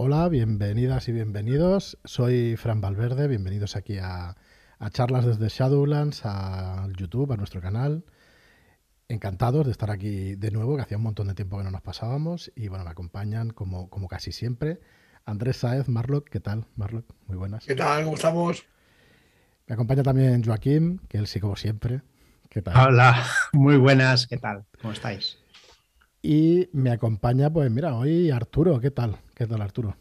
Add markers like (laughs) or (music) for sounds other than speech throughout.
Hola, bienvenidas y bienvenidos. Soy Fran Valverde, bienvenidos aquí a, charlas desde Shadowlands, a YouTube, a nuestro canal. Encantados de estar aquí de nuevo, que hacía un montón de tiempo que no nos pasábamos. Y bueno, me acompañan como, como casi siempre. Andrés Saez, Marlock, ¿qué tal? Marlock, muy buenas. ¿Qué tal? ¿Cómo estamos? Me acompaña también Joaquín, que él sí como siempre. ¿Qué tal? Hola, (laughs) muy buenas, ¿qué tal? ¿Cómo estáis? Y me acompaña, pues mira, hoy Arturo. ¿Qué tal? ¿Qué tal, Arturo?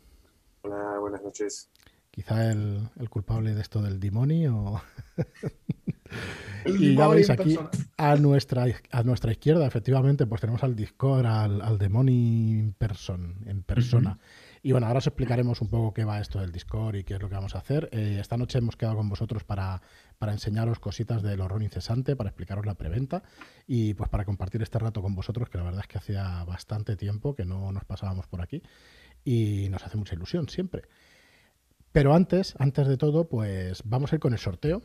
Hola, buenas noches. Quizá el, culpable de esto del demonio. (laughs) y ya veis aquí a nuestra, a nuestra izquierda, efectivamente, pues tenemos al Discord, al, al en person, en persona. Y bueno, ahora os explicaremos un poco qué va esto del Discord y qué es lo que vamos a hacer. Eh, esta noche hemos quedado con vosotros para, para enseñaros cositas del horror incesante, para explicaros la preventa y pues para compartir este rato con vosotros, que la verdad es que hacía bastante tiempo que no nos pasábamos por aquí y nos hace mucha ilusión siempre. Pero antes, antes de todo, pues vamos a ir con el sorteo,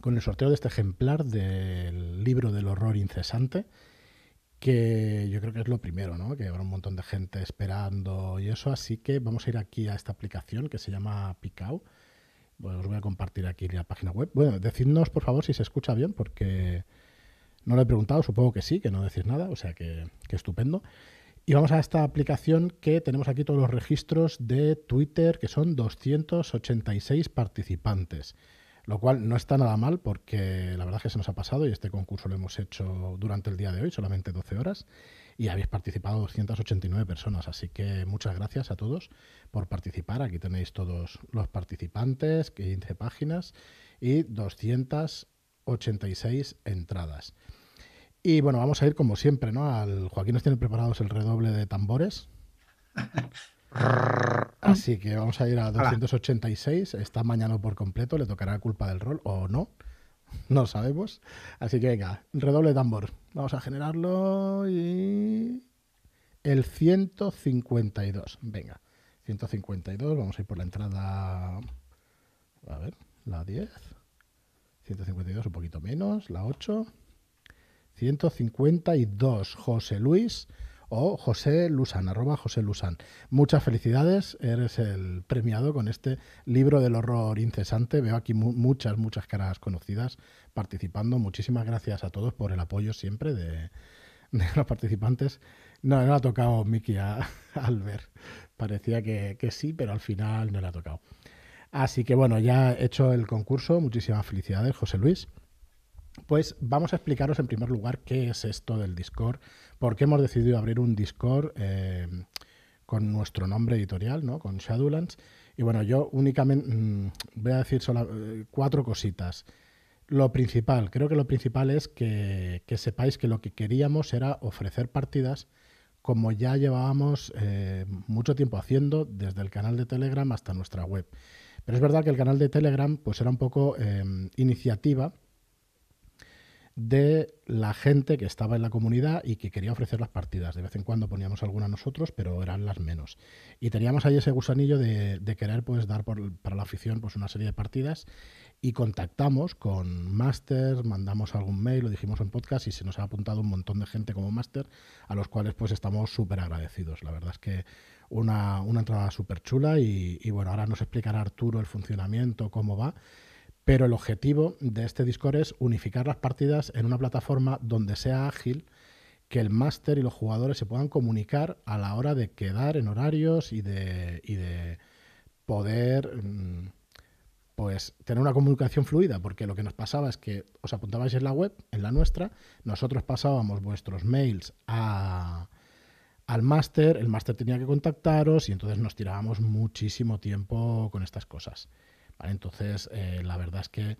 con el sorteo de este ejemplar del libro del horror incesante que yo creo que es lo primero, ¿no? Que habrá un montón de gente esperando y eso, así que vamos a ir aquí a esta aplicación que se llama Picao. Bueno, os voy a compartir aquí la página web. Bueno, decidnos por favor si se escucha bien, porque no lo he preguntado, supongo que sí, que no decís nada, o sea que, que estupendo. Y vamos a esta aplicación que tenemos aquí todos los registros de Twitter, que son 286 participantes lo cual no está nada mal porque la verdad es que se nos ha pasado y este concurso lo hemos hecho durante el día de hoy, solamente 12 horas, y habéis participado 289 personas, así que muchas gracias a todos por participar. Aquí tenéis todos los participantes, 15 páginas y 286 entradas. Y bueno, vamos a ir como siempre, ¿no? Al Joaquín nos tiene preparados el redoble de tambores. (laughs) Así que vamos a ir a 286. Está mañana por completo. Le tocará culpa del rol o no. No lo sabemos. Así que venga, redoble tambor. Vamos a generarlo y. El 152. Venga, 152. Vamos a ir por la entrada. A ver, la 10. 152, un poquito menos. La 8. 152. José Luis o José Lusan, arroba José Lusan. Muchas felicidades, eres el premiado con este libro del horror incesante. Veo aquí muchas, muchas caras conocidas participando. Muchísimas gracias a todos por el apoyo siempre de, los participantes. No, no le ha tocado Miki (laughs) a, Albert. Parecía que, sí, pero al final no le ha tocado. Así que bueno, ya he hecho el concurso. Muchísimas felicidades, José Luis. Pues vamos a explicaros en primer lugar qué es esto del Discord, por qué hemos decidido abrir un Discord eh, con nuestro nombre editorial, ¿no? con Shadowlands. Y bueno, yo únicamente mm, voy a decir solo eh, cuatro cositas. Lo principal, creo que lo principal es que, sepáis que lo que queríamos era ofrecer partidas como ya llevábamos eh, mucho tiempo haciendo desde el canal de Telegram hasta nuestra web. Pero es verdad que el canal de Telegram pues era un poco iniciativa de la gente que estaba en la comunidad y que quería ofrecer las partidas. De vez en cuando poníamos alguna nosotros, pero eran las menos. Y teníamos ahí ese gusanillo de, querer pues, dar para la afición pues, una serie de partidas y contactamos con Masters, mandamos algún mail, lo dijimos en podcast y se nos ha apuntado un montón de gente como Master, a los cuales pues estamos súper agradecidos. La verdad es que una, una entrada súper chula y, y bueno, ahora nos explicará Arturo el funcionamiento, cómo va. Pero el objetivo de este Discord es unificar las partidas en una plataforma donde sea ágil, que el máster y los jugadores se puedan comunicar a la hora de quedar en horarios y de, de poder mm, pues tener una comunicación fluida, porque lo que nos pasaba es que os apuntabais en la web, en la nuestra, nosotros pasábamos vuestros mails a, al máster, el máster tenía que contactaros y entonces nos tirábamos muchísimo tiempo con estas cosas. Entonces, eh, la verdad es que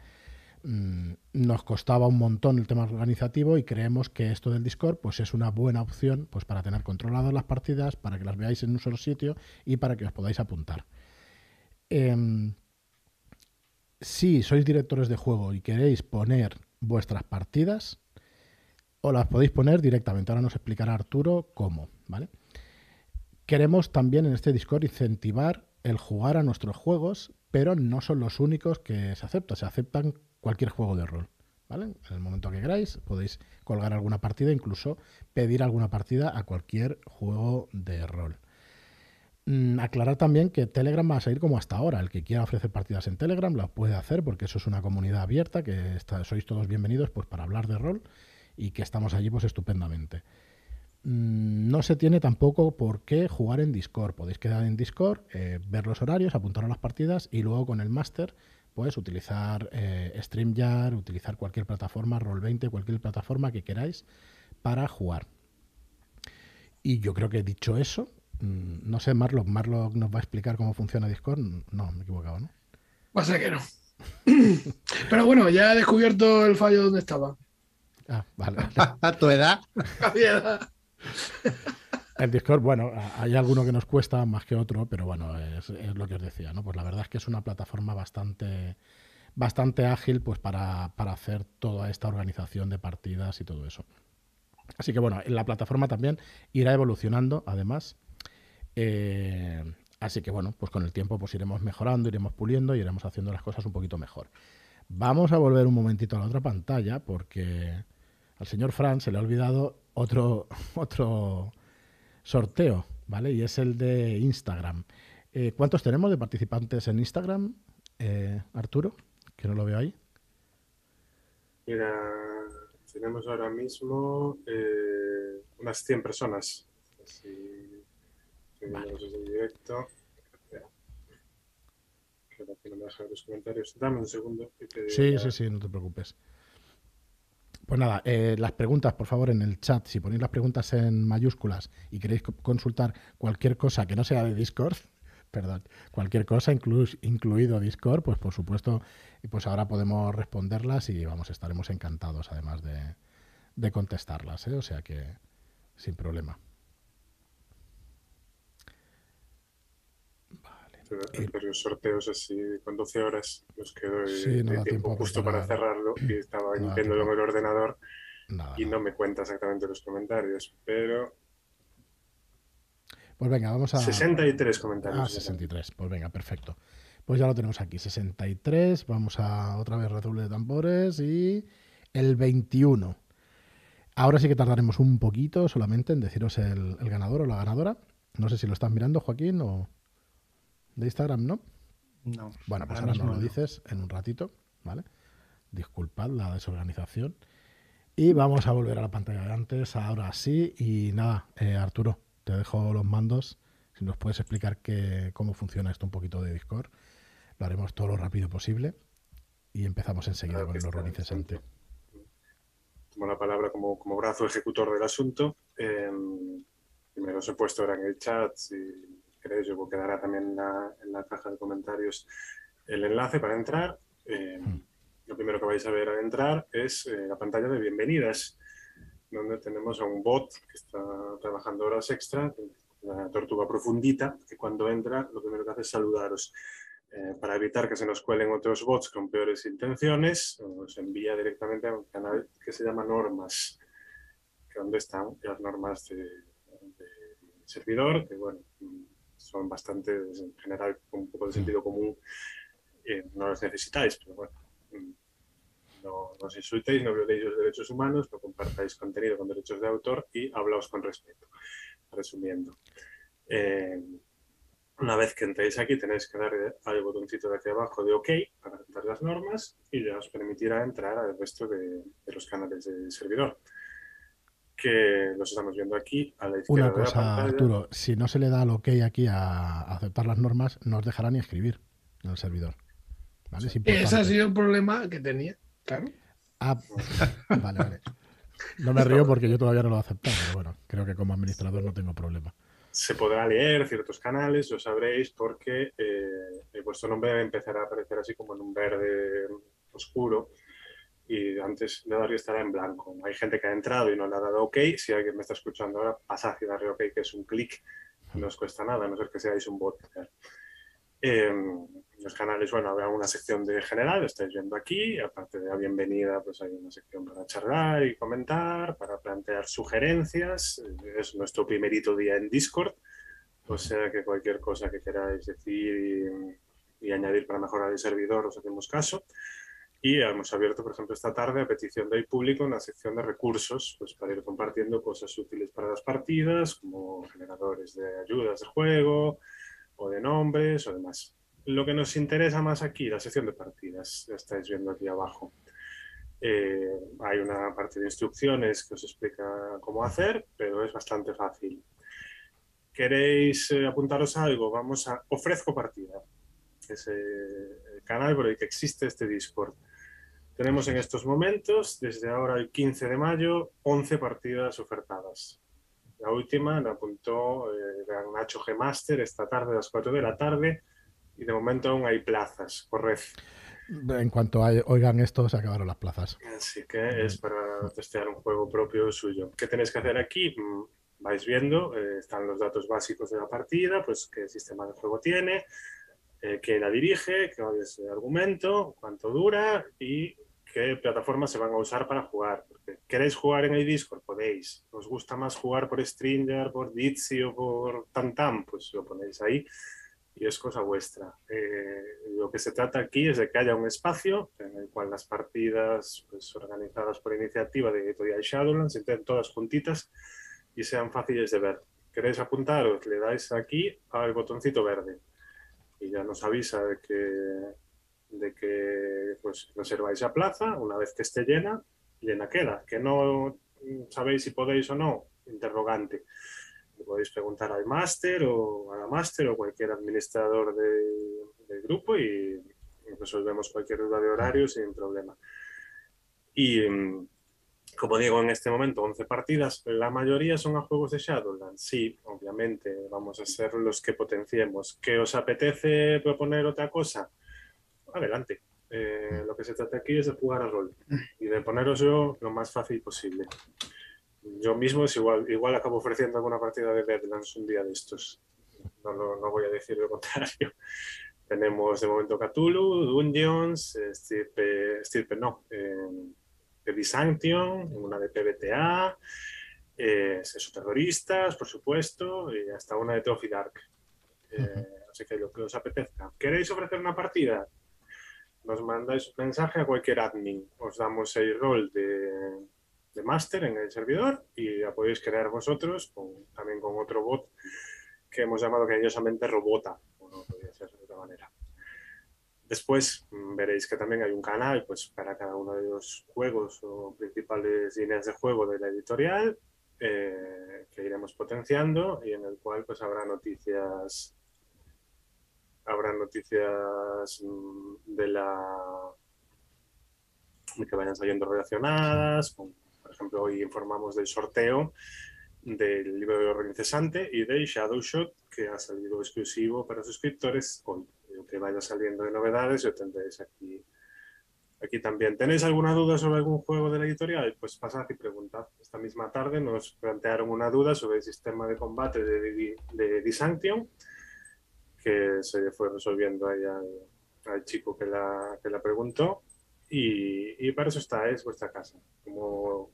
mm, nos costaba un montón el tema organizativo y creemos que esto del Discord pues es una buena opción pues para tener controladas las partidas, para que las veáis en un solo sitio y para que os podáis apuntar. Em, si sois directores de juego y queréis poner vuestras partidas, o las podéis poner directamente. Ahora nos explicará Arturo cómo, ¿vale? Queremos también en este Discord incentivar el jugar a nuestros juegos pero no son los únicos que se aceptan. Se aceptan cualquier juego de rol. ¿vale? En el momento que queráis, podéis colgar alguna partida, incluso pedir alguna partida a cualquier juego de rol. Mm, aclarar también que Telegram va a seguir como hasta ahora. El que quiera ofrecer partidas en Telegram lo puede hacer porque eso es una comunidad abierta, que sois todos bienvenidos pues, para hablar de rol y que estamos allí pues estupendamente. Mm, no se tiene tampoco por qué jugar en Discord. Podéis quedar en Discord, eh, ver los horarios, apuntar a las partidas y luego con el máster pues utilizar eh, StreamYard, utilizar cualquier plataforma, Roll20, cualquier plataforma que queráis para jugar. Y yo creo que dicho eso, Mm, no sé, Marlock, Marlock nos va a explicar cómo funciona Discord. No, me he equivocado, ¿no? Va a ser que no. (coughs) Pero bueno, ya he descubierto el fallo donde estaba. Ah, vale. (laughs) A tu edad. (laughs) El Discord, bueno, hay alguno que nos cuesta más que otro, pero bueno, es, lo que os decía, ¿no? Pues la verdad es que es una plataforma bastante, bastante ágil pues para, para hacer toda esta organización de partidas y todo eso. Así que bueno, la plataforma también irá evolucionando, además. Eh, así que bueno, pues con el tiempo pues iremos mejorando, iremos puliendo y iremos haciendo las cosas un poquito mejor. Vamos a volver un momentito a la otra pantalla porque al señor Fran se le ha olvidado otro, otro sorteo, ¿vale? Y es el de Instagram. Eh, ¿Cuántos tenemos de participantes en Instagram, eh, Arturo? Que no lo veo ahí. Mira, tenemos ahora mismo unas 100 personas. Vale. directo. los comentarios. Dame un segundo. sí, sí, sí, no te preocupes. Pues nada, eh, las preguntas, por favor, en el chat. Si ponéis las preguntas en mayúsculas y queréis consultar cualquier cosa que no sea de Discord, (laughs) perdón, cualquier cosa, incluido Discord, pues por supuesto, pues ahora podemos responderlas y vamos, estaremos encantados además de, de contestarlas, ¿eh? o sea que sin problema. Pero los sorteos así con 12 horas nos quedó el tiempo, justo para cerrarlo y estaba no en el ordenador y no me cuenta exactamente los comentarios, pero... Pues venga, vamos a... 63 comentarios. Ah, 63, pues venga, perfecto. Pues ya lo tenemos aquí, 63, vamos a otra vez redoble de tambores y el 21. Ahora sí que tardaremos un poquito solamente en deciros el, el ganador o la ganadora. No sé si lo estás mirando, Joaquín, o de Instagram, ¿no? No. Bueno, pues ahora, nos lo dices en un ratito, ¿vale? Disculpad la desorganización. Y vamos a volver a la pantalla de antes, ahora sí. Y nada, eh, Arturo, te dejo los mandos. Si nos puedes explicar que, cómo funciona esto un poquito de Discord, lo haremos todo lo rápido posible. Y empezamos enseguida con el horror incesante. Tomo la palabra como, como brazo ejecutor del asunto. Eh, primero os he puesto ahora en el chat y queréis, yo quedará también en la, caja de comentarios el enlace para entrar. Eh, hmm. lo primero que vais a ver al entrar es eh, la pantalla de bienvenidas, donde tenemos a un bot que está trabajando horas extra, una tortuga profundita, que cuando entra lo primero que hace es saludaros. Eh, para evitar que se nos cuelen otros bots con peores intenciones, nos envía directamente a un canal que se llama Normas, que donde están las normas de, de servidor, que bueno, son bastante, en general, con un poco de sentido común, eh, no los necesitáis, pero bueno, mm, no, os insultéis, no violéis los derechos humanos, no compartáis contenido con derechos de autor y hablaos con respeto. Resumiendo. Eh, una vez que entréis aquí tenéis que dar al botoncito de aquí abajo de OK para aceptar las normas y ya os permitirá entrar al resto de, de los canales del servidor que los estamos viendo aquí a la izquierda. Una cosa, Arturo, si no se le da el ok aquí a, aceptar las normas, no os dejará ni escribir en el servidor. Ese ha sido el problema que tenía, claro. Ah, (laughs) vale, vale. No me río porque yo todavía no lo he aceptado, pero bueno, creo que como administrador no tengo problema. Se podrá leer ciertos canales, lo sabréis, porque eh, vuestro nombre empezará a aparecer así como en un verde oscuro y antes de darle estará en blanco. Hay gente que ha entrado y no le ha dado OK. Si alguien me está escuchando ahora, pasad y darle OK, que es un clic. No os cuesta nada, a no ser que seáis un bot. Eh, los canales, bueno, habrá una sección de general, estáis viendo aquí. Aparte de la bienvenida, pues hay una sección para charlar y comentar, para plantear sugerencias. Es nuestro primerito día en Discord. O sea que cualquier cosa que queráis decir y, y añadir para mejorar el servidor, os hacemos caso. Y hemos abierto, por ejemplo, esta tarde a petición del público una sección de recursos pues, para ir compartiendo cosas útiles para las partidas, como generadores de ayudas de juego, o de nombres o demás. Lo que nos interesa más aquí, la sección de partidas, ya estáis viendo aquí abajo. Eh, hay una parte de instrucciones que os explica cómo hacer, pero es bastante fácil. ¿Queréis eh, apuntaros a algo? Vamos a Ofrezco Partida. Es el canal por el que existe este Discord. Tenemos en estos momentos, desde ahora el 15 de mayo, 11 partidas ofertadas. La última la apuntó eh, Nacho G Master esta tarde a las 4 de la tarde y de momento aún hay plazas, correcto. En cuanto oigan esto, se acabaron las plazas. Así que es para testear un juego propio suyo. ¿Qué tenéis que hacer aquí? Mm, vais viendo, eh, están los datos básicos de la partida, pues qué sistema de juego tiene, eh, quién la dirige, qué es el argumento, cuánto dura y qué plataformas se van a usar para jugar. Porque ¿Queréis jugar en el Discord? Podéis. ¿Os gusta más jugar por Stringer, por Ditsy o por Tantam? Pues lo ponéis ahí y es cosa vuestra. Eh, lo que se trata aquí es de que haya un espacio en el cual las partidas pues, organizadas por iniciativa de Editorial Shadowlands estén todas juntitas y sean fáciles de ver. ¿Queréis apuntaros? Le dais aquí al botoncito verde y ya nos avisa de que de que pues, reserváis la plaza, una vez que esté llena, llena queda. Que no sabéis si podéis o no, interrogante. podéis preguntar al máster o a la máster o cualquier administrador del grupo y resolvemos cualquier duda de horario sin problema. Y mm, como digo, en este momento 11 partidas, la mayoría son a juegos de Shadowlands. Sí, obviamente, vamos a ser los que potenciemos. ¿Que os apetece proponer otra cosa? Adelante. Eh, lo que se trata aquí es de jugar a rol y de poneros yo lo más fácil posible. Yo mismo es igual, igual acabo ofreciendo alguna partida de Deadlands un día de estos. No, no, voy a decir lo (laughs) contrario. Tenemos de momento Cthulhu, Dungeons, Stirpe, no, eh, de Byzantium, una de PBTA, eh, terroristas, por supuesto, y hasta una de Trophy Dark. Eh, así que lo que os apetezca. ¿Queréis ofrecer una partida? Nos mandáis un mensaje a cualquier admin. Os damos el rol de, de máster en el servidor y ya podéis crear vosotros, también con otro bot que hemos llamado cariñosamente Robota, o no podría ser de otra manera. Después mm, veréis que también hay un canal pues, para cada uno de los juegos o principales líneas de juego de la editorial eh, que iremos potenciando y en el cual pues, habrá noticias habrá noticias mm, de la que vayan saliendo relacionadas. por ejemplo, hoy informamos del sorteo del libro de Orden Incesante y de Shadow Shot, que ha salido exclusivo para suscriptores hoy. Lo que vaya saliendo de novedades lo tendréis aquí, aquí también. ¿Tenéis alguna duda sobre algún juego de la editorial? Pues pasad y preguntad. Esta misma tarde nos plantearon una duda sobre el sistema de combate de, de, de Disanction que se fue resolviendo ahí al, chico que la, que la preguntó. Y, y, para eso está, es vuestra casa. Como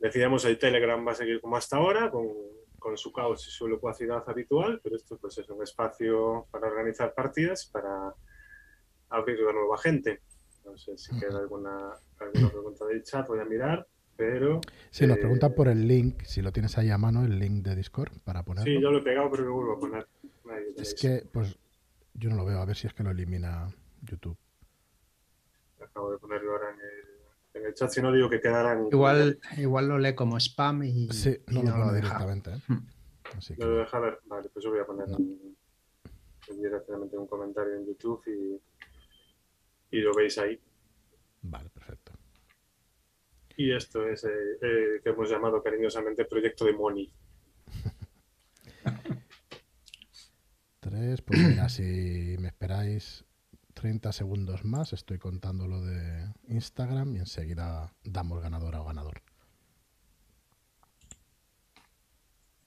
decíamos, el Telegram va a seguir como hasta ahora, con, con su caos y su locuacidad habitual, pero esto pues es un espacio para organizar partidas, para abrir a nueva gente. No sé si queda alguna, alguna pregunta del chat, voy a mirar, pero... Sí, nos preguntan por el link, si lo tienes ahí a mano, el link de Discord, para ponerlo. Sí, yo lo he pegado, pero lo vuelvo a poner. Es que, pues, yo no lo veo. A ver si es que lo elimina YouTube. Acabo de ponerlo ahora en el, chat, si no digo que quedarán. Igual, igual lo lee como spam y. Sí, no, lo, lo directamente. ¿eh? Hmm. Así que... Lo deja ver. Vale, pues yo voy a poner directamente un comentario en YouTube y, y lo veis ahí. Vale, perfecto. Y esto es eh, eh, que hemos llamado cariñosamente Proyecto de Money. (laughs) Tres, pues mira, si me esperáis 30 segundos más, estoy contando lo de Instagram y enseguida damos ganadora o ganador.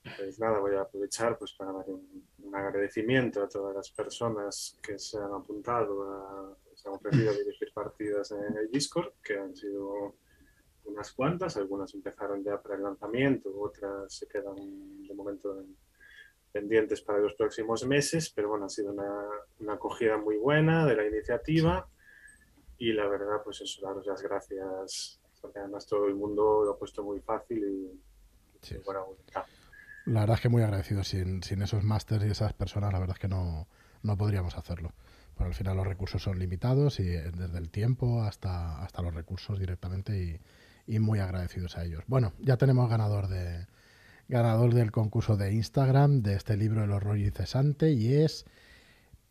Pues nada, voy a aprovechar pues para dar un, agradecimiento a todas las personas que se han apuntado, a, se han ofrecido a dirigir partidas en el Discord, que han sido unas cuantas, algunas empezaron ya para el lanzamiento, otras se quedan de momento en, pendientes para los próximos meses, pero bueno, ha sido una, acogida muy buena de la iniciativa y la verdad, pues eso, daros las gracias, porque además todo el mundo lo ha puesto muy fácil y, sí. buena voluntad. La verdad es que muy agradecido. Sin, sin esos másters y esas personas, la verdad es que no, no podríamos hacerlo. Pero al final los recursos son limitados y eh, desde el tiempo hasta, hasta los recursos directamente y, y muy agradecidos a ellos. Bueno, ya tenemos ganador de ganador del concurso de Instagram de este libro El horror incesante y es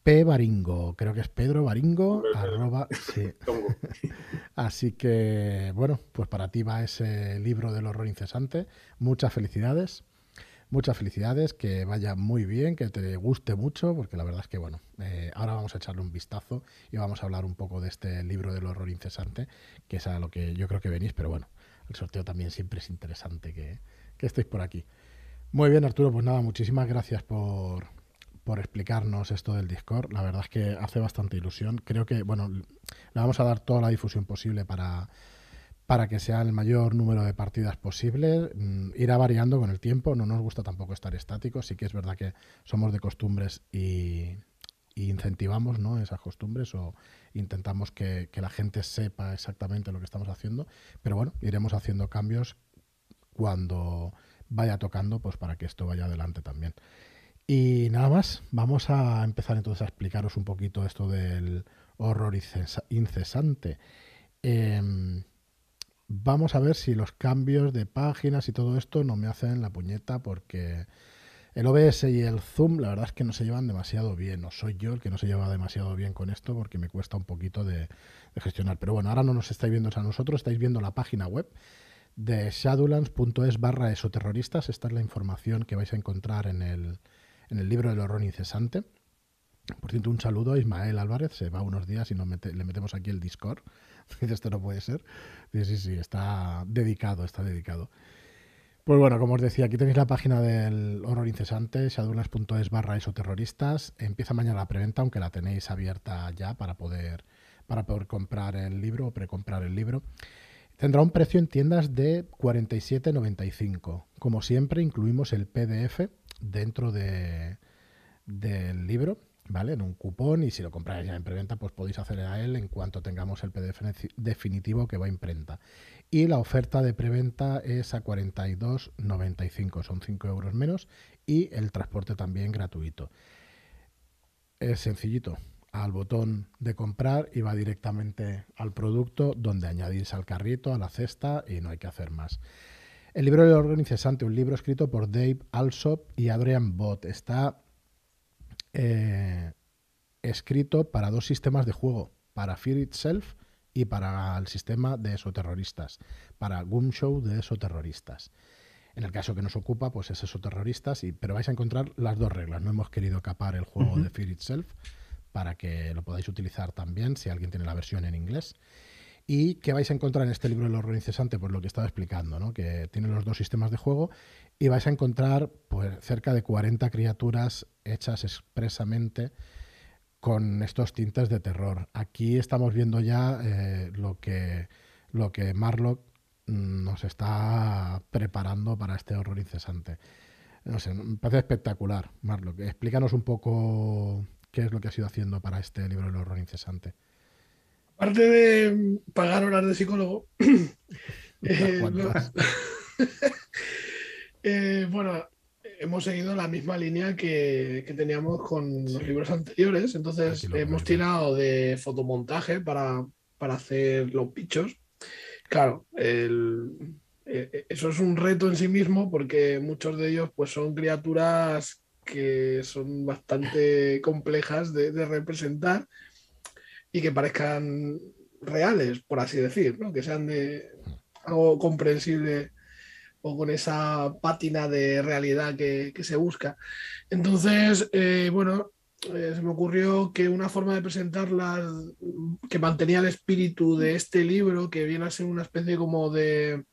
P. Baringo, creo que es Pedro Baringo, arroba, sí. (laughs) (laughs) Así que, bueno, pues para ti va ese libro del horror incesante. Muchas felicidades, muchas felicidades, que vaya muy bien, que te guste mucho, porque la verdad es que, bueno, eh, ahora vamos a echarle un vistazo y vamos a hablar un poco de este libro del horror incesante, que es a lo que yo creo que venís, pero bueno, el sorteo también siempre es interesante que, que estéis por aquí. Muy bien, Arturo, pues nada, muchísimas gracias por, por explicarnos esto del Discord. La verdad es que hace bastante ilusión. Creo que, bueno, le vamos a dar toda la difusión posible para, para que sea el mayor número de partidas posible. Mm, irá variando con el tiempo. No nos gusta tampoco estar estáticos. Sí que es verdad que somos de costumbres y, y incentivamos ¿no? esas costumbres o intentamos que, que la gente sepa exactamente lo que estamos haciendo. Pero bueno, iremos haciendo cambios cuando vaya tocando, pues para que esto vaya adelante también. Y nada más, vamos a empezar entonces a explicaros un poquito esto del horror incesante. Eh, vamos a ver si los cambios de páginas y todo esto no me hacen la puñeta porque el OBS y el Zoom la verdad es que no se llevan demasiado bien. No soy yo el que no se lleva demasiado bien con esto porque me cuesta un poquito de gestionar. Pero bueno, ahora no nos estáis viendo a nosotros, estáis viendo la página web de shadowlands.es barra esoterroristas. Esta es la información que vais a encontrar en el, en el libro del horror incesante. Por cierto, un saludo a Ismael Álvarez, se va unos días y nos le metemos aquí el Discord. (laughs) Dice, esto no puede ser. Dice, sí, sí, está dedicado, está dedicado. Pues bueno, como os decía, aquí tenéis la página del horror incesante, shadowlands.es barra esoterroristas. Empieza mañana la preventa, aunque la tenéis abierta ya para poder, para poder comprar el libro o precomprar el libro. Tendrá un precio en tiendas de 47,95. Como siempre, incluimos el PDF dentro de, del libro, ¿vale? En un cupón y si lo compráis ya en preventa, pues podéis acceder a él en cuanto tengamos el PDF definitivo que va a imprenta. Y la oferta de preventa es a 42,95, son 5 euros menos y el transporte también gratuito. Es sencillito, al botón de comprar y va directamente al producto donde añadís al carrito, a la cesta y no hay que hacer más. El libro del horror incesante, un libro escrito por Dave Alsop y Adrian Bott, está eh, escrito para dos sistemas de juego, para Fear Itself y para el sistema de esoterroristas, para Gumshow de esoterroristas. En el caso que nos ocupa, pues es esoterroristas, y, pero vais a encontrar las dos reglas. No hemos querido capar el juego de Fear Itself para que lo podáis utilizar también si alguien tiene la versión en inglés. ¿Y qué vais a encontrar en este libro del horror incesante? Pues lo que estaba explicando, ¿no? que tiene los dos sistemas de juego y vais a encontrar pues, cerca de 40 criaturas hechas expresamente con estos tintes de terror. Aquí estamos viendo ya eh, lo, que, lo que Marlock mm, nos está preparando para este horror incesante. No sé, me parece espectacular, Marlock. Explícanos un poco qué es lo que has ido haciendo para este libro del horror incesante. Aparte de pagar horas de psicólogo, (clears throat) eh, (laughs) eh, bueno, hemos seguido la misma línea que, que, teníamos con los libros anteriores. Entonces, hemos tirado de fotomontaje para, para hacer los bichos. Claro, el, eh, eso es un reto en sí mismo porque muchos de ellos pues, son criaturas que son bastante complejas de, representar y que parezcan reales, por así decir, ¿no? que sean de algo comprensible o con esa pátina de realidad que, se busca. Entonces, eh, bueno, eh, se me ocurrió que una forma de presentarlas que mantenía el espíritu de este libro, que viene a ser una especie como de,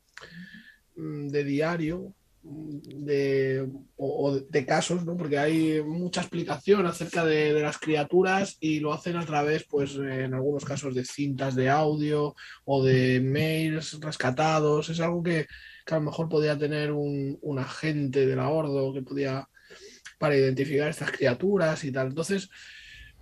mm, de diario, de, o, de casos, ¿no? porque hay mucha explicación acerca de, de, las criaturas y lo hacen a través, pues en algunos casos, de cintas de audio o de mails rescatados. Es algo que, que a lo mejor podía tener un, un, agente de la Ordo que podía para identificar estas criaturas y tal. Entonces,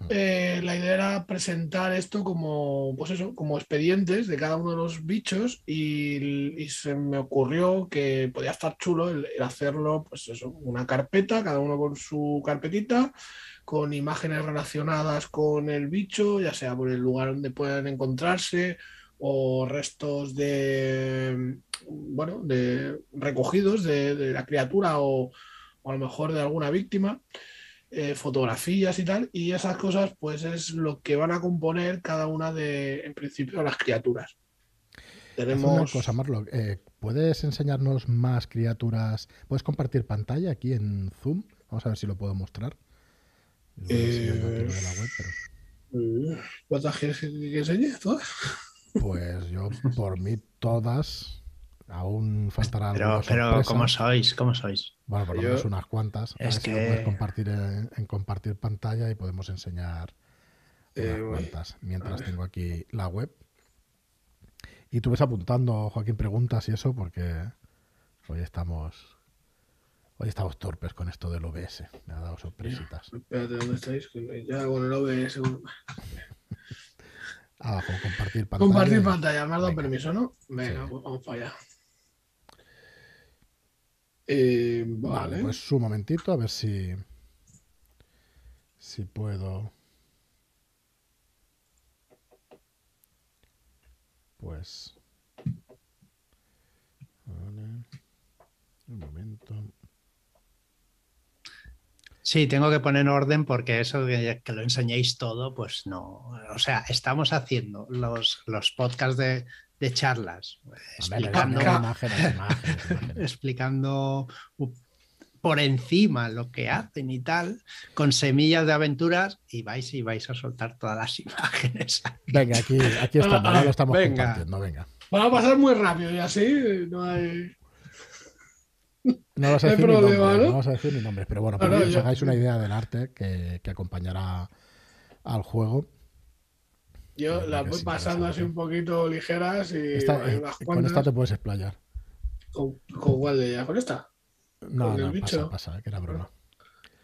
eh, la idea era presentar esto como, pues eso, como expedientes de cada uno de los bichos y, se me ocurrió que podía estar chulo el, hacerlo, pues eso, una carpeta, cada uno con su carpetita, con imágenes relacionadas con el bicho, ya sea por el lugar donde puedan encontrarse o restos de, bueno, de recogidos de, la criatura o, o a lo mejor de alguna víctima. Eh, fotografías y tal, y esas cosas pues es lo que van a componer cada una de, en principio, las criaturas. Tenemos... Una cosa, Marlo, eh, ¿puedes enseñarnos más criaturas? ¿Puedes compartir pantalla aquí en Zoom? Vamos a ver si lo puedo mostrar. Eh... ¿Cuántas quieres que enseñe? ¿Todas? Pues yo, por mí, todas. Aún faltará Pero, pero ¿cómo sois? ¿Cómo sois? Bueno, por lo menos unas cuantas. Es que... puedes compartir en, compartir pantalla y podemos enseñar unas eh, cuantas. Mientras tengo aquí la web. Y tú ves apuntando, Joaquín, preguntas y eso, porque hoy estamos. Hoy estamos torpes con esto del OBS. Me ha dado sorpresitas. Espérate, ¿dónde estáis? Ya con el OBS. (laughs) Abajo, compartir pantalla. Compartir pantalla, me has dado permiso, ¿no? Venga, pues vamos para allá. Eh, vale. Pues un momentito, a ver si. Si puedo. Pues. Vale. Un momento. Sí, tengo que poner en orden porque eso que, que, lo enseñéis todo, pues no. O sea, estamos haciendo los, los podcasts de, de charlas, explicando, (laughs) explicando por encima lo que hacen y tal, con semillas de aventuras, y vais y vais a soltar todas las (laughs) imágenes. Venga, aquí, aquí estamos, ahora lo estamos venga. compartiendo, venga. Va a pasar muy rápido y así no hay... No vas a (laughs) decir, problema, mi nombre, ¿no? no vas a decir mi nombre, pero bueno, para que os hagáis una idea del arte que, que acompañará al juego, yo las voy pasando así un poquito ligeras y eh, con esta te puedes explayar. ¿Con, con cuál de ella? ¿Con esta? No, ¿Con no, el pasa, pasa, que era broma.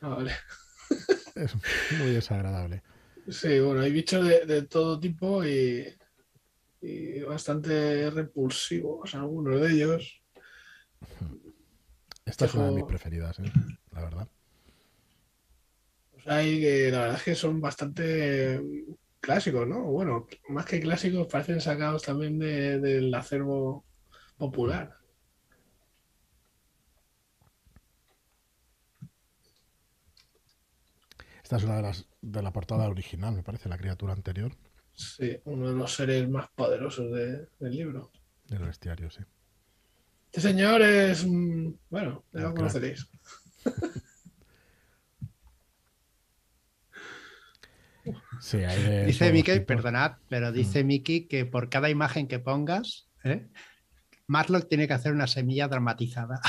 Ah, vale. (laughs) es muy desagradable. Sí, bueno, hay bichos de, de todo tipo y, y, bastante repulsivos, algunos de ellos. Esta es una de mis preferidas, ¿eh? la verdad. Pues hay que, la verdad es que son bastante clásicos, ¿no? Bueno, más que clásicos, parecen sacados también del acervo popular. Esta es una de las de la portada original, me parece, la criatura anterior. Sí, uno de los seres más poderosos del libro. Del bestiario, sí. Este señor es, bueno, ya lo conoceréis. (laughs) dice Mickey, perdonad, pero dice mm. Mickey que por cada imagen que pongas, ¿eh? Marlock tiene que hacer una semilla dramatizada.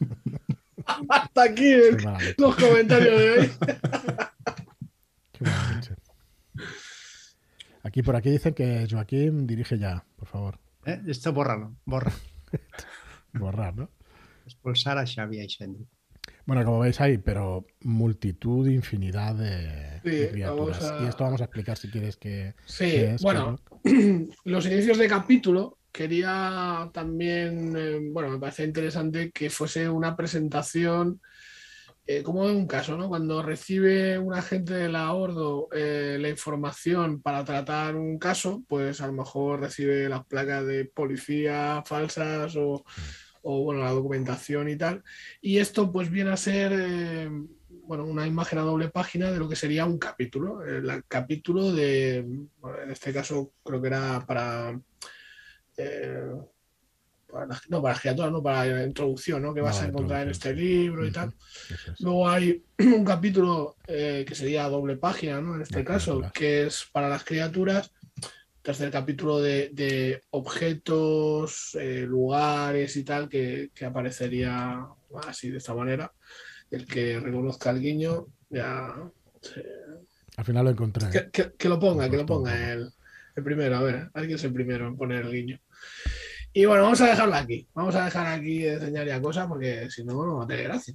(laughs) Hasta aquí los comentarios de hoy. Aquí por aquí dicen que Joaquín dirige ya, por favor. ¿Eh? Esto bórralo, borra. (laughs) Borrar, ¿no? Expulsar a Xavi y Shendy. Bueno, como veis ahí, pero multitud, infinidad de, criaturas. Y esto vamos a explicar si quieres que. Sí, bueno, (clears throat) los inicios de capítulo quería también, eh, bueno, me parece interesante que fuese una presentación. Eh, como en un caso, ¿no? Cuando recibe un agente de la Ordo eh, la información para tratar un caso, pues a lo mejor recibe las placas de policía falsas o, mm o bueno, la documentación y tal. Y esto pues viene a ser eh, bueno, una imagen a doble página de lo que sería un capítulo. El capítulo de, en este caso creo que era para... Eh, no, para criaturas, no, para la introducción, ¿no? Que vas a encontrar en este libro y tal. Luego hay (clears throat) un capítulo eh, que sería doble página, ¿no? En este caso, que es para las criaturas tercer capítulo de, objetos, eh, lugares y tal, que, aparecería así de esta manera. El que reconozca al guiño, ya. Al final lo encontré. Que, lo ponga, que lo ponga el, el, primero. A ver, alguien es el primero en poner el guiño. Y bueno, vamos a dejarlo aquí. Vamos a dejar aquí enseñar ya cosas porque si no, no va a tener gracia.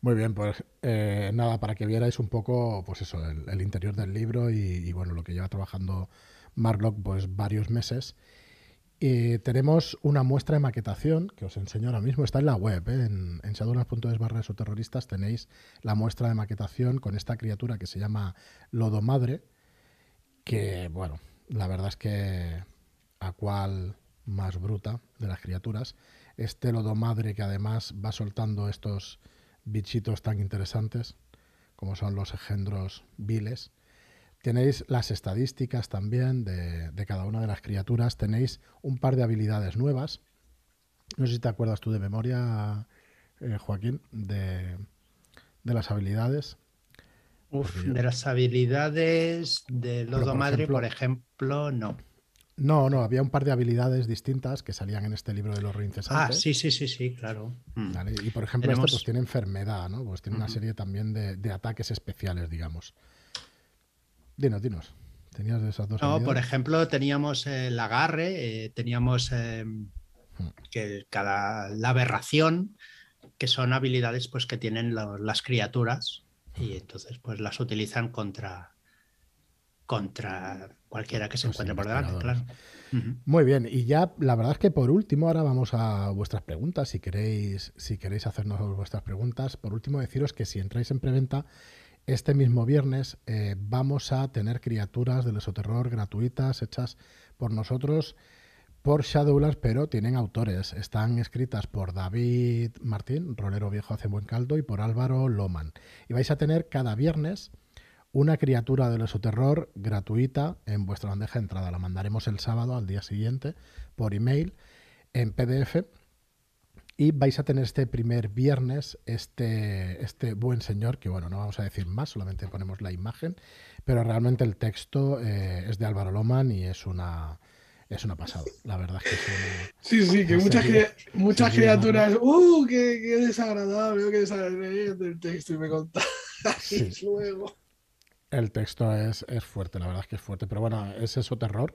Muy bien, pues eh, nada, para que vierais un poco, pues eso, el, interior del libro y, bueno, lo que lleva trabajando Marlock, pues varios meses. Tenemos una muestra de maquetación que os enseño ahora mismo, está en la web, ¿eh? en, en shadowlands.es barra terroristas tenéis la muestra de maquetación con esta criatura que se llama Lodo Madre, que bueno, la verdad es que a cual más bruta de las criaturas, este Lodo Madre que además va soltando estos bichitos tan interesantes como son los engendros viles. Tenéis las estadísticas también de, cada una de las criaturas. Tenéis un par de habilidades nuevas. No sé si te acuerdas tú de memoria, eh, Joaquín, de, las habilidades. Uf, de las habilidades de Lodo Madre, por ejemplo, no. No, no, había un par de habilidades distintas que salían en este libro de los incesante. Ah, sí, sí, sí, sí, claro. Mm. Y por ejemplo, este pues tiene enfermedad, ¿no? Pues tiene una serie también de, ataques especiales, digamos. Dinos, dinos. ¿Tenías de esas dos? No, por ejemplo, teníamos el agarre, eh, teníamos em, hmm. que cada la aberración, que son habilidades pues que tienen las criaturas y entonces pues las utilizan contra contra cualquiera que se encuentre por delante, claro. Muy bien, y ya la verdad es que por último ahora vamos a vuestras preguntas, si queréis, si queréis hacernos vuestras preguntas. Por último deciros que si entráis en preventa, este mismo viernes eh, vamos a tener criaturas del esoterror gratuitas hechas por nosotros por Shadowlands, pero tienen autores. Están escritas por David Martín, rolero viejo hace buen caldo, y por Álvaro Loman. Y vais a tener cada viernes una criatura del esoterror gratuita en vuestra bandeja de entrada. La mandaremos el sábado al día siguiente por email en PDF. Y vais a tener este primer viernes este, este buen señor, que bueno, no vamos a decir más, solamente ponemos la imagen, pero realmente el texto eh, es de Álvaro Loman y es una, es una pasada. La verdad es que es una, Sí, sí, que muchas, muchas criaturas, ¡uh! Qué, qué, desagradable! ¡Qué desagradable! el texto y me contáis (laughs) luego. El texto es, fuerte, la verdad es que es fuerte. Pero bueno, es eso terror.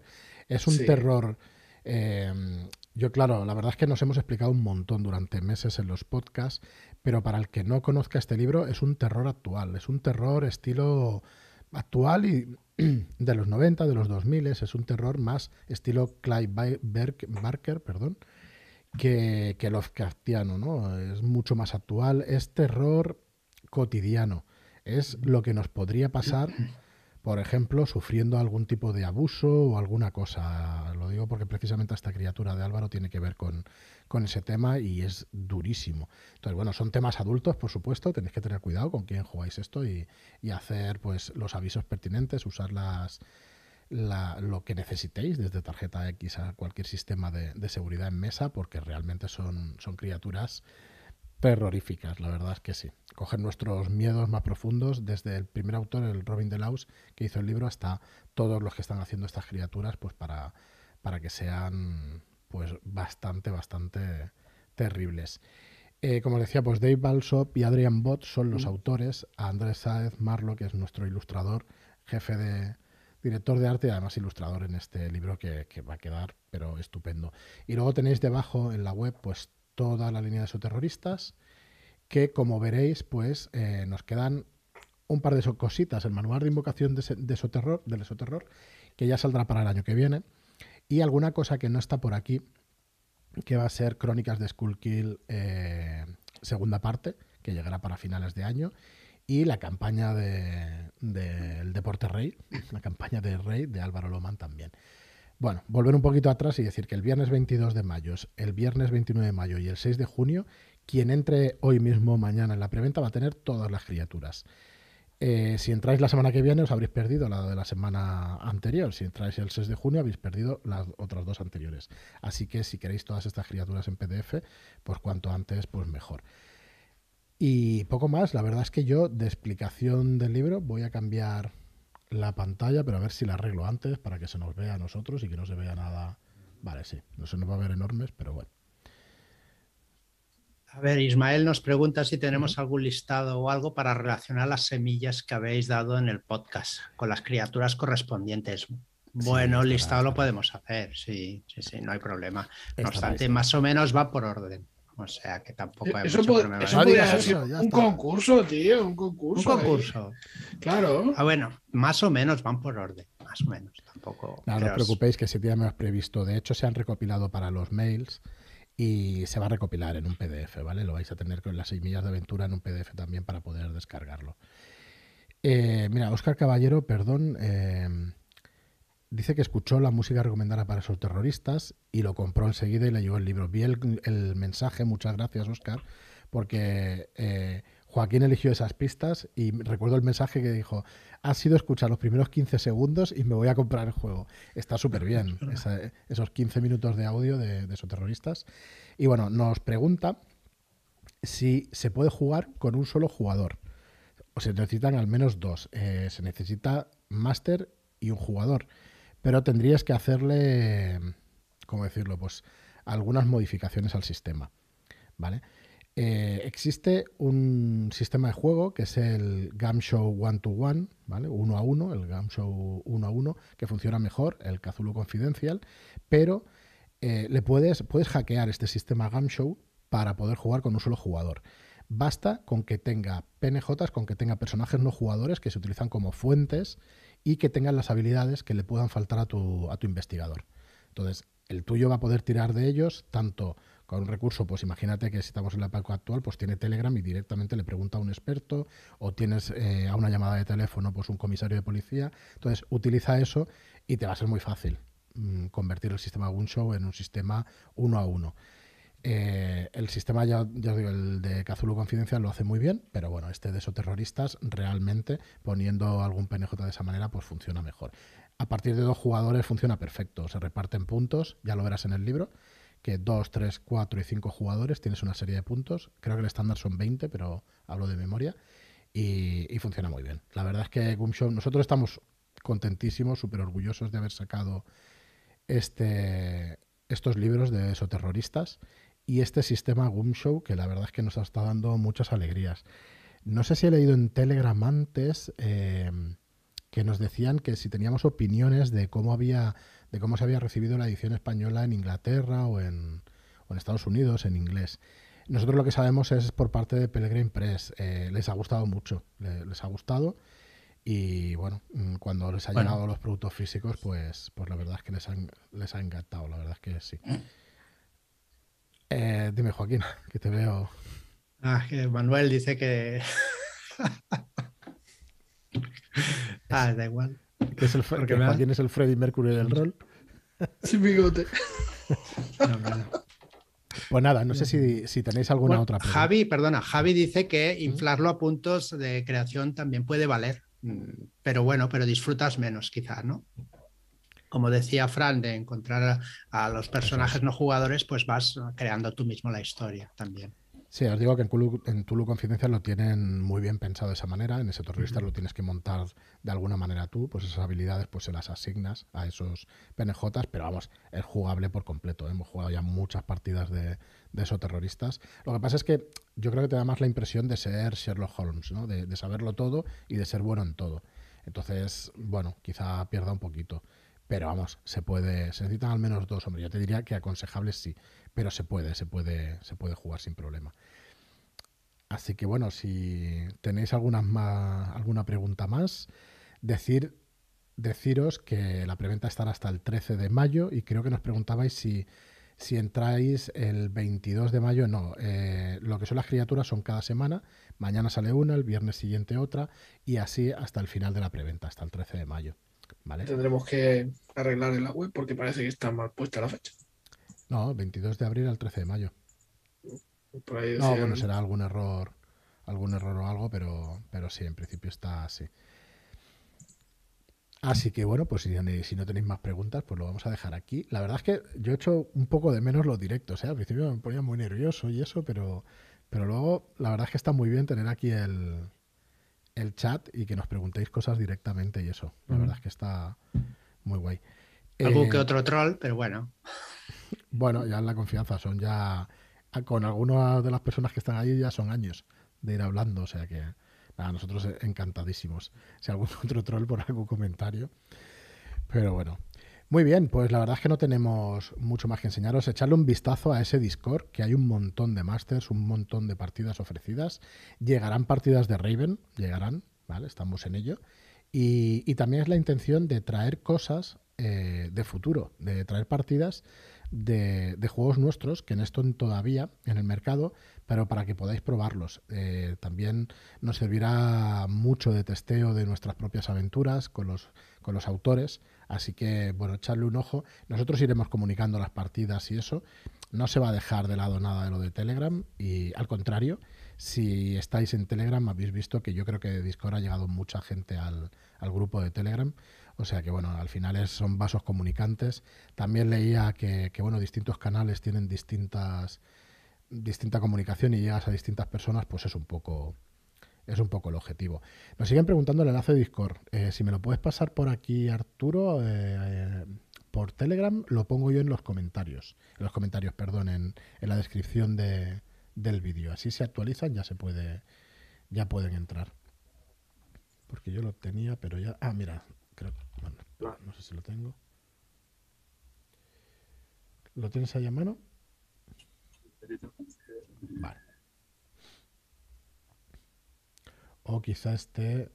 Es un terror. Em, yo, claro, la verdad es que nos hemos explicado un montón durante meses en los podcasts, pero para el que no conozca este libro, es un terror actual. Es un terror estilo actual y (clears throat) de los 90, de los 2000, es un terror más estilo Clive Barker, perdón, que, que Lovecraftiano, ¿no? Es mucho más actual, es terror cotidiano es lo que nos podría pasar, por ejemplo, sufriendo algún tipo de abuso o alguna cosa. Lo digo porque precisamente esta criatura de Álvaro tiene que ver con, ese tema y es durísimo. Entonces, bueno, son temas adultos, por supuesto, tenéis que tener cuidado con quién jugáis esto y, hacer pues los avisos pertinentes, usar las, lo que necesitéis, desde tarjeta X a cualquier sistema de, de seguridad en mesa, porque realmente son, son criaturas terroríficas, la verdad es que sí. Coger nuestros miedos más profundos, desde el primer autor, el Robin Delaus, que hizo el libro, hasta todos los que están haciendo estas criaturas, pues para, para que sean pues bastante, bastante terribles. Eh, como decía, pues Dave Balsop y Adrian Bott son los mm. autores. Andrés Sáez Marlo, que es nuestro ilustrador, jefe de director de arte y además ilustrador en este libro que, que, va a quedar, pero estupendo. Y luego tenéis debajo en la web, pues toda la línea de soterroristas, que como veréis, pues eh, nos quedan un par de cositas, el manual de invocación de, de Esoterror, del Esoterror, que ya saldrá para el año que viene, y alguna cosa que no está por aquí, que va a ser Crónicas de Skullkill eh, segunda parte, que llegará para finales de año, y la campaña del de, Deporte Rey, (laughs) la campaña de Rey de Álvaro Loman también. Bueno, volver un poquito atrás y decir que el viernes 22 de mayo, el viernes 29 de mayo y el 6 de junio, quien entre hoy mismo, mañana en la preventa, va a tener todas las criaturas. Eh, si entráis la semana que viene, os habréis perdido la de la semana anterior. Si entráis el 6 de junio, habéis perdido las otras dos anteriores. Así que si queréis todas estas criaturas en PDF, pues cuanto antes, pues mejor. Y poco más, la verdad es que yo de explicación del libro voy a cambiar la pantalla, pero a ver si la arreglo antes para que se nos vea a nosotros y que no se vea nada. Vale, sí, no se nos va a ver enormes, pero bueno. A ver, Ismael nos pregunta si tenemos algún listado o algo para relacionar las semillas que habéis dado en el podcast con las criaturas correspondientes. Bueno, listado lo podemos hacer, sí, sí, sí, no hay problema. No obstante, más o menos va por orden. O sea que tampoco hay Eso, mucho problema. eso No podría ser un está. concurso, tío, un concurso. Un ahí. concurso. Claro. Ah, bueno, más o menos van por orden. Más o menos. Tampoco. No, no os preocupéis que se tiene más previsto. De hecho, se han recopilado para los mails y se va a recopilar en un PDF, ¿vale? Lo vais a tener con las semillas de aventura en un PDF también para poder descargarlo. Eh, mira, Oscar Caballero, perdón, eh, dice que escuchó la música recomendada para esos terroristas y lo compró enseguida y le llegó el libro. Vi el, el mensaje, muchas gracias, Oscar, porque eh, Joaquín eligió esas pistas y recuerdo el mensaje que dijo, ha sido escuchar los primeros 15 segundos y me voy a comprar el juego. Está súper bien, (laughs) esa- esos 15 minutos de audio de, de esos terroristas. Y bueno, nos pregunta si se puede jugar con un solo jugador. O se necesitan al menos dos. Eh, se necesita máster y un jugador. Pero tendrías que hacerle, ¿cómo decirlo? Pues algunas modificaciones al sistema. ¿Vale? Eh, existe un sistema de juego que es el Game Show One to One, ¿vale? Uno a uno, el Game Show uno a uno, que funciona mejor, el Cthulhu Confidential, pero eh, le puedes, puedes hackear este sistema Game Show para poder jugar con un solo jugador. Basta con que tenga PNJs, con que tenga personajes no jugadores que se utilizan como fuentes y que tengan las habilidades que le puedan faltar a tu, a tu investigador. Entonces, el tuyo va a poder tirar de ellos tanto con un recurso, pues imagínate que si estamos en la época actual, pues tiene Telegram y directamente le pregunta a un experto o tienes eh, a una llamada de teléfono pues un comisario de policía. Entonces, utiliza eso y te va a ser muy fácil mm, convertir el sistema Gunshow en un sistema uno a uno. Eh, el sistema, ya, ya os digo, el de Cthulhu Confidencial lo hace muy bien, pero bueno, este de esos terroristas, realmente poniendo algún PNJ de esa manera, pues funciona mejor. A partir de dos jugadores funciona perfecto, se reparten puntos, ya lo verás en el libro, que dos, tres, cuatro y cinco jugadores tienes una serie de puntos. Creo que el estándar son 20, pero hablo de memoria. Y, funciona muy bien. La verdad es que Gumshow, nosotros estamos contentísimos, súper orgullosos de haber sacado este, estos libros de esoterroristas y este sistema Gumshow, que la verdad es que nos está dando muchas alegrías. No sé si he leído en Telegram antes eh, que nos decían que si teníamos opiniones de cómo había, de cómo se había recibido la edición española en Inglaterra o en, o en Estados Unidos en inglés. Nosotros lo que sabemos es por parte de Pellegrin Press. Eh, les ha gustado mucho, le- les ha gustado. Y bueno, mm, cuando les ha Bueno. llegado los productos físicos, pues, pues la verdad es que les, han- les ha encantado, la verdad es que sí. (clears throat) Eh, dime, Joaquín, que te veo. Ah, que Manuel dice que. (laughs) ah, da igual. Que, es el, Porque que Joaquín es el Freddy Mercury del rol. Sin bigote. (laughs) No, no, no. Pues nada, no sé si, si tenéis alguna Bueno, otra pregunta. Javi, perdona, Javi dice que inflarlo a puntos de creación también puede valer. Mm, Pero bueno, pero disfrutas menos, quizás, ¿no? Como decía Fran, de encontrar a, a los personajes no jugadores, pues vas creando tú mismo la historia también. Sí, os digo que en Tulu, en Tulu Confidencial lo tienen muy bien pensado de esa manera. En ese terrorista lo tienes que montar de alguna manera tú, pues esas habilidades pues se las asignas a esos PNJs, pero vamos, es jugable por completo. ¿eh? Hemos jugado ya muchas partidas de, de esos terroristas. Lo que pasa es que yo creo que te da más la impresión de ser Sherlock Holmes, ¿no? de, de saberlo todo y de ser bueno en todo. Entonces, bueno, quizá pierda un poquito. Pero vamos, se puede, se necesitan al menos dos, hombre. Yo te diría que aconsejables sí, pero se puede, se puede, se puede jugar sin problema. Así que bueno, si tenéis alguna, más, alguna pregunta más, decir, deciros que la preventa estará hasta el 13 de mayo y creo que nos preguntabais si, si entráis el 22 de mayo. No, eh, lo que son las criaturas son cada semana. Mañana sale una, el viernes siguiente otra y así hasta el final de la preventa, hasta el 13 de mayo. ¿Vale? Tendremos que arreglar en la web porque parece que está mal puesta la fecha. No, 22 de abril al 13 de mayo. Por ahí No, bueno, será algún error, algún error o algo, pero, pero sí, en principio está así. Así que bueno, pues si, si no tenéis más preguntas, pues lo vamos a dejar aquí. La verdad es que yo he hecho un poco de menos los directos, ¿eh? Al principio me ponía muy nervioso y eso, pero, pero luego la verdad es que está muy bien tener aquí el, el chat y que nos preguntéis cosas directamente y eso. La verdad es que está muy guay. Algún Eh, que otro troll, pero bueno. (laughs) bueno, ya en la confianza son ya. Con algunas de las personas que están ahí ya son años de ir hablando, o sea que. Nada, nosotros encantadísimos. Si algún (laughs) otro troll por algún comentario. Pero bueno. Muy bien, pues la verdad es que no tenemos mucho más que enseñaros. Echarle un vistazo a ese Discord, que hay un montón de masters, un montón de partidas ofrecidas. Llegarán partidas de Raven, llegarán, ¿vale? Estamos en ello. Y, también es la intención de traer cosas eh, de futuro, de traer partidas de, juegos nuestros que no están todavía en el mercado, pero para que podáis probarlos. Eh, también nos servirá mucho de testeo de nuestras propias aventuras con los, con los autores Así que, bueno, echarle un ojo. Nosotros iremos comunicando las partidas y eso. No se va a dejar de lado nada de lo de Telegram y al contrario, si estáis en Telegram habéis visto que yo creo que de Discord ha llegado mucha gente al, grupo de Telegram. O sea que, bueno, al final son vasos comunicantes. También leía que, que bueno, distintos canales tienen distintas distinta comunicación y llegas a distintas personas, pues es un poco es un poco el objetivo. Nos siguen preguntando el enlace de Discord. Eh, si me lo puedes pasar por aquí, Arturo, eh, por Telegram, lo pongo yo en los comentarios. En los comentarios, perdón, en, la descripción del vídeo. Así se actualizan, ya se puede, ya pueden entrar. Porque yo lo tenía, pero ya. Ah, mira, creo. Bueno, no sé si lo tengo. ¿Lo tienes ahí a mano? O quizá esté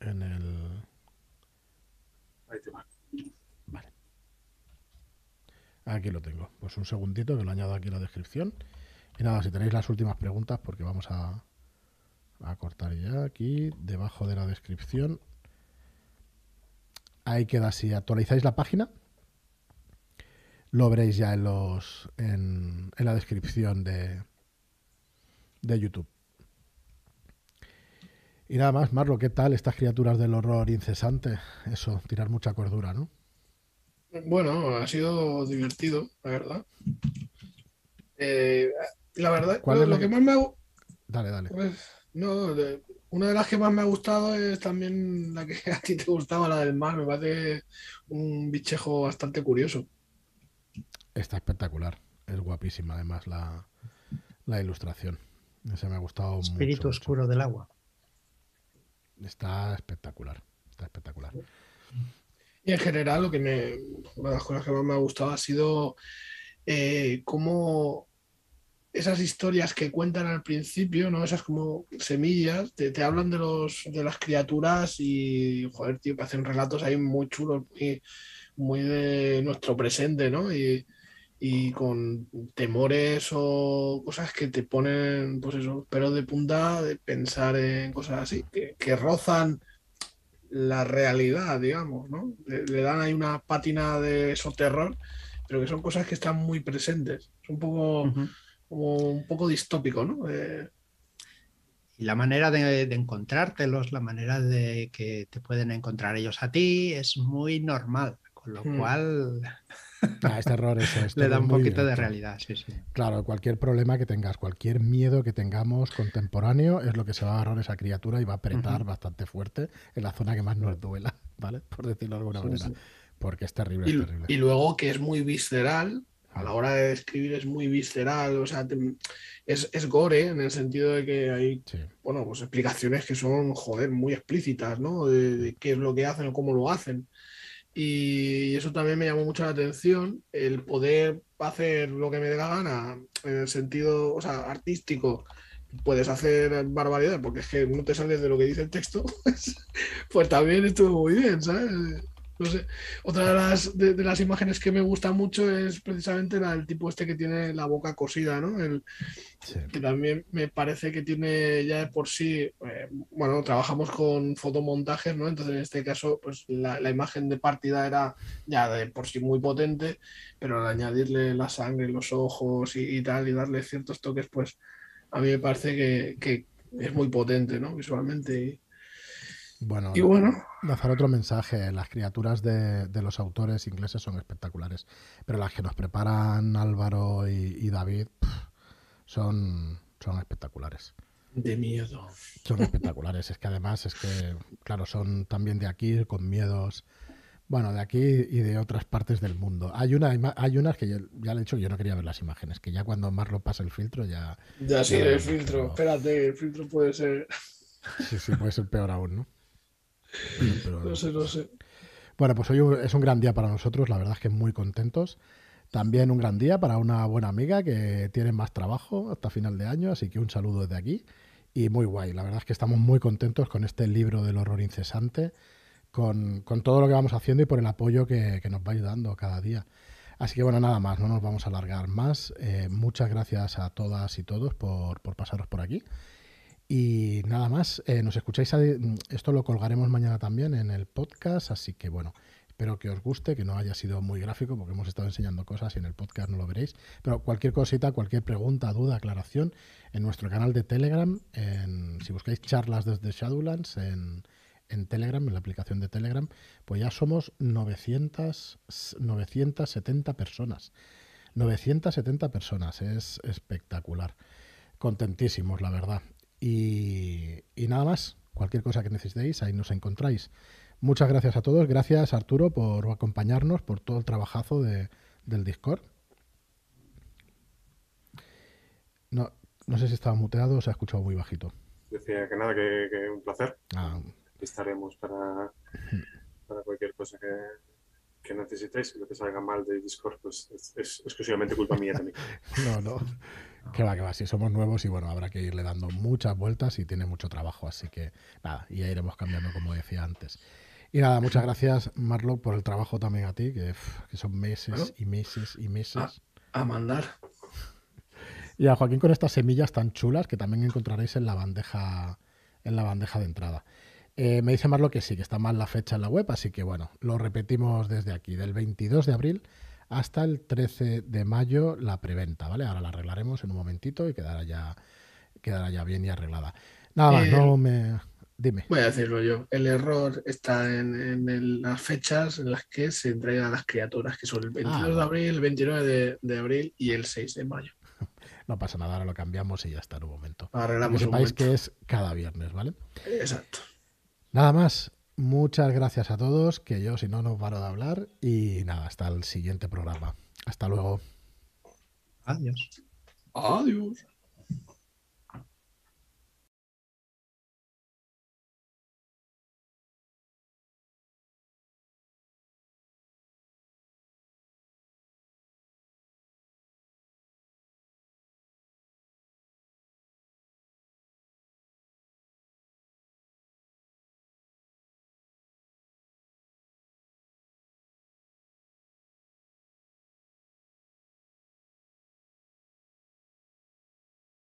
en el... Ahí te va. Vale. Aquí lo tengo. Pues un segundito que lo añado aquí en la descripción. Y nada, si tenéis las últimas preguntas, porque vamos a, a cortar ya aquí, debajo de la descripción. Ahí queda. Si actualizáis la página, lo veréis ya en los en, en la descripción de, de YouTube. Y nada más, Marlo, ¿qué tal estas criaturas del horror incesante? Eso, tirar mucha cordura, ¿no? Bueno, ha sido divertido, la verdad. Eh, la verdad, ¿Cuál es lo, que más me ha Dale, dale. Pues, no, una de las que más me ha gustado es también la que (laughs) a ti te gustaba, la del mar. Me parece un bichejo bastante curioso. Está espectacular. Es guapísima, además, la, ilustración. Ese me ha gustado Espíritu oscuro del agua. Está espectacular, está espectacular. Y en general, lo que me, una de las cosas que más me ha gustado ha sido eh, cómo esas historias que cuentan al principio, ¿no? Esas como semillas, te, hablan de los de las criaturas y joder, tío, que hacen relatos ahí muy chulos, muy, muy de nuestro presente, ¿no? Y, y con temores o cosas que te ponen, pues eso, pero de punta de pensar en cosas así, que, rozan la realidad, digamos, ¿no? Le, dan ahí una pátina de eso terror, pero que son cosas que están muy presentes. Es un poco, como un poco distópico, ¿no? Y la manera de, encontrártelos, la manera de que te pueden encontrar ellos a ti, es muy normal. Con lo hmm. cual Ah, este error es (laughs) Le da un poquito de realidad, sí, sí. Claro, cualquier problema que tengas, cualquier miedo que tengamos contemporáneo es lo que se va a agarrar esa criatura y va a apretar bastante fuerte en la zona que más nos duela, ¿vale? Por decirlo de alguna manera. Porque es terrible, y, es terrible. Y luego que es muy visceral, a la hora de escribir es muy visceral, o sea, es, es, gore en el sentido de que hay, bueno, pues explicaciones que son, joder, muy explícitas, ¿no? De, de, qué es lo que hacen o cómo lo hacen. Y eso también me llamó mucho la atención, el poder hacer lo que me dé la gana, en el sentido o sea, artístico. Puedes hacer barbaridad porque es que no te sales de lo que dice el texto, (laughs) pues, pues también estuvo muy bien, ¿sabes? No sé. Otra de las, de, las imágenes que me gusta mucho es precisamente la del tipo este que tiene la boca cosida, ¿no? El, Que también me parece que tiene ya de por sí, eh, bueno, trabajamos con fotomontajes, ¿no? Entonces en este caso, pues la, imagen de partida era ya de por sí muy potente, pero al añadirle la sangre, los ojos y, tal, y darle ciertos toques, pues a mí me parece que, que es muy potente, ¿no? Visualmente. Bueno, y bueno, lanzar otro mensaje. Las criaturas de, los autores ingleses son espectaculares, pero las que nos preparan Álvaro y, David son, son espectaculares. De miedo. Son espectaculares. es que además es que, claro, son también de aquí, con miedos. Bueno, de aquí y de otras partes del mundo. Hay una hay unas que ya, le he dicho yo no quería ver las imágenes, que ya cuando Marlo pasa el filtro ya. Ya sí, el filtro. Espérate, el filtro puede ser. Sí, sí, puede ser peor aún, ¿no? No sé, no sé. Bueno, pues hoy es un gran día para nosotros, la verdad es que muy contentos. También un gran día para una buena amiga que tiene más trabajo hasta final de año, así que un saludo desde aquí. Y muy guay, la verdad es que estamos muy contentos con este libro del horror incesante, con, todo lo que vamos haciendo y por el apoyo que, nos va ayudando cada día. Así que bueno, nada más, no nos vamos a alargar más. Eh, muchas gracias a todas y todos por, por pasaros por aquí. Y nada más, eh, nos escucháis, esto lo colgaremos mañana también en el podcast, así que bueno, espero que os guste, que no haya sido muy gráfico porque hemos estado enseñando cosas y en el podcast no lo veréis, pero cualquier cosita, cualquier pregunta, duda, aclaración, en nuestro canal de Telegram, en, si buscáis charlas desde Shadowlands en, en Telegram, en la aplicación de Telegram, pues ya somos 900, 970 personas. 970 personas, es espectacular. Contentísimos, la verdad. Y, nada más, cualquier cosa que necesitéis, ahí nos encontráis. Muchas gracias a todos, gracias Arturo por acompañarnos, por todo el trabajazo de, del Discord. No, no sé si estaba muteado o se ha escuchado muy bajito. Decía que nada, que, un placer. Ah. Estaremos para, para cualquier cosa que, que necesitéis. Lo que salga mal de Discord, pues es exclusivamente culpa mía también. (laughs) no, no. Que va, que va, si somos nuevos y bueno, habrá que irle dando muchas vueltas y tiene mucho trabajo, así que nada, y ya iremos cambiando como decía antes. Y nada, muchas gracias Marlo por el trabajo también a ti, que, son meses y meses y meses. A, mandar. Y a Joaquín con estas semillas tan chulas que también encontraréis en la bandeja, en la bandeja de entrada. Eh, me dice Marlo que sí, que está mal la fecha en la web, así que bueno, lo repetimos desde aquí, del 22 de abril hasta el 13 de mayo la preventa, ¿vale? Ahora la arreglaremos en un momentito y quedará ya, quedará ya bien y arreglada. Nada más, no me... Dime. Voy a decirlo yo. El error está en, las fechas en las que se entregan las criaturas, que son el 22 ah, de abril, el 29 de, abril y el 6 de mayo. (laughs) No pasa nada, ahora lo cambiamos y ya está en un momento. Arreglamos que sepáis que es cada viernes, ¿vale? Exacto. Nada más. Muchas gracias a todos, que yo si no no paro de hablar y nada, hasta el siguiente programa. Hasta luego. Adiós. Adiós.